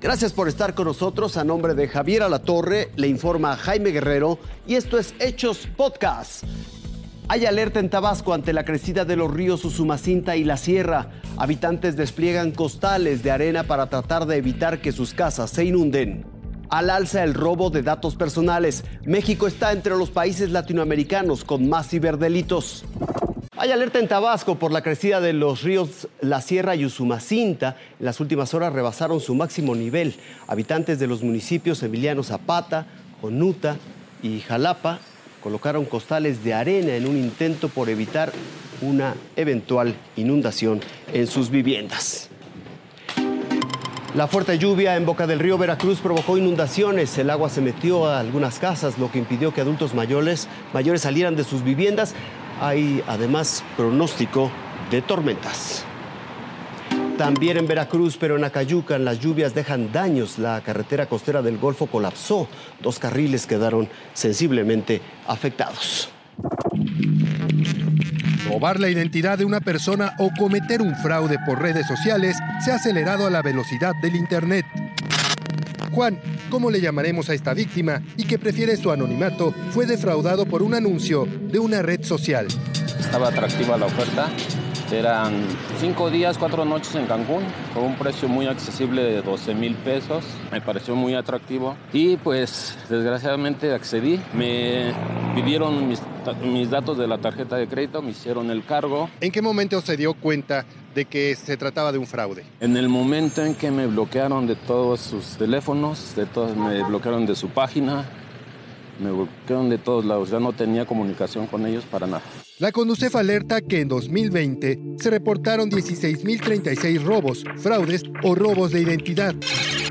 Gracias por estar con nosotros. A nombre de Javier Alatorre, le informa Jaime Guerrero y esto es Hechos Podcast. Hay alerta en Tabasco ante la crecida de los ríos Usumacinta y la Sierra. Habitantes despliegan costales de arena para tratar de evitar que sus casas se inunden. Al alza el robo de datos personales. México está entre los países latinoamericanos con más ciberdelitos. Hay alerta en Tabasco por la crecida de los ríos La Sierra y Usumacinta. En las últimas horas rebasaron su máximo nivel. Habitantes de los municipios Emiliano Zapata, Jonuta y Jalapa colocaron costales de arena en un intento por evitar una eventual inundación en sus viviendas. La fuerte lluvia en Boca del Río Veracruz provocó inundaciones. El agua se metió a algunas casas, lo que impidió que adultos mayores, mayores salieran de sus viviendas. Hay además pronóstico de tormentas. También en Veracruz, pero en Acayucan, las lluvias dejan daños. La carretera costera del Golfo colapsó. Dos carriles quedaron sensiblemente afectados. Robar la identidad de una persona o cometer un fraude por redes sociales se ha acelerado a la velocidad del Internet. Juan, ¿cómo le llamaremos a esta víctima y que prefiere su anonimato, fue defraudado por un anuncio de una red social. Estaba atractiva la oferta. Eran cinco días, cuatro noches en Cancún, con un precio muy accesible de 12 mil pesos. Me pareció muy atractivo y pues desgraciadamente accedí. Me pidieron mis, mis datos de la tarjeta de crédito, me hicieron el cargo. ¿En qué momento se dio cuenta de que se trataba de un fraude? En el momento en que me bloquearon de todos sus teléfonos, de todos, me bloquearon de su página, me bloquearon de todos lados, ya no tenía comunicación con ellos para nada. La Conducef alerta que en 2020 se reportaron 16.036 robos, fraudes o robos de identidad.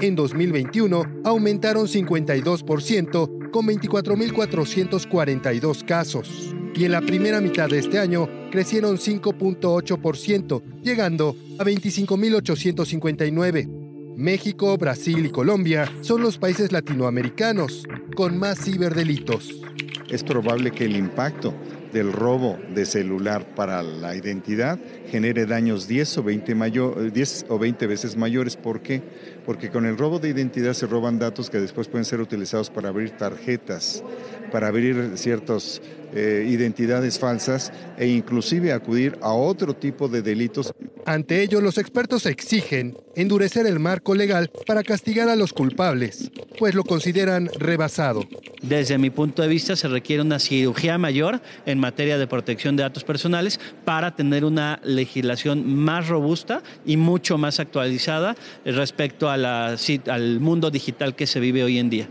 En 2021 aumentaron 52% con 24.442 casos. Y en la primera mitad de este año crecieron 5.8%, llegando a 25.859. México, Brasil y Colombia son los países latinoamericanos con más ciberdelitos. Es probable que el impacto del robo de celular para la identidad genere daños 10 o 20, 10 o 20 veces mayores. ¿Por qué? Porque con el robo de identidad se roban datos que después pueden ser utilizados para abrir tarjetas, para abrir ciertas eh, identidades falsas e inclusive acudir a otro tipo de delitos. Ante ello, los expertos exigen endurecer el marco legal para castigar a los culpables, pues lo consideran rebasado. Desde mi punto de vista, se requiere una cirugía mayor en materia de protección de datos personales para tener una legislación más robusta y mucho más actualizada respecto a la, al mundo digital que se vive hoy en día.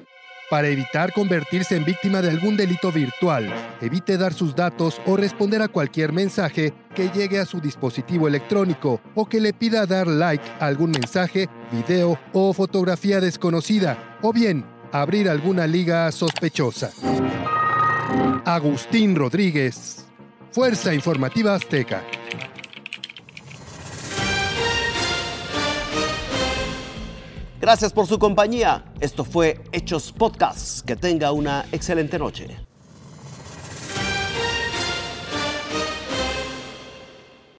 Para evitar convertirse en víctima de algún delito virtual, evite dar sus datos o responder a cualquier mensaje que llegue a su dispositivo electrónico o que le pida dar like a algún mensaje, video o fotografía desconocida, o bien abrir alguna liga sospechosa. Agustín Rodríguez, Fuerza Informativa Azteca. Gracias por su compañía. Esto fue Hechos Podcast. Que tenga una excelente noche.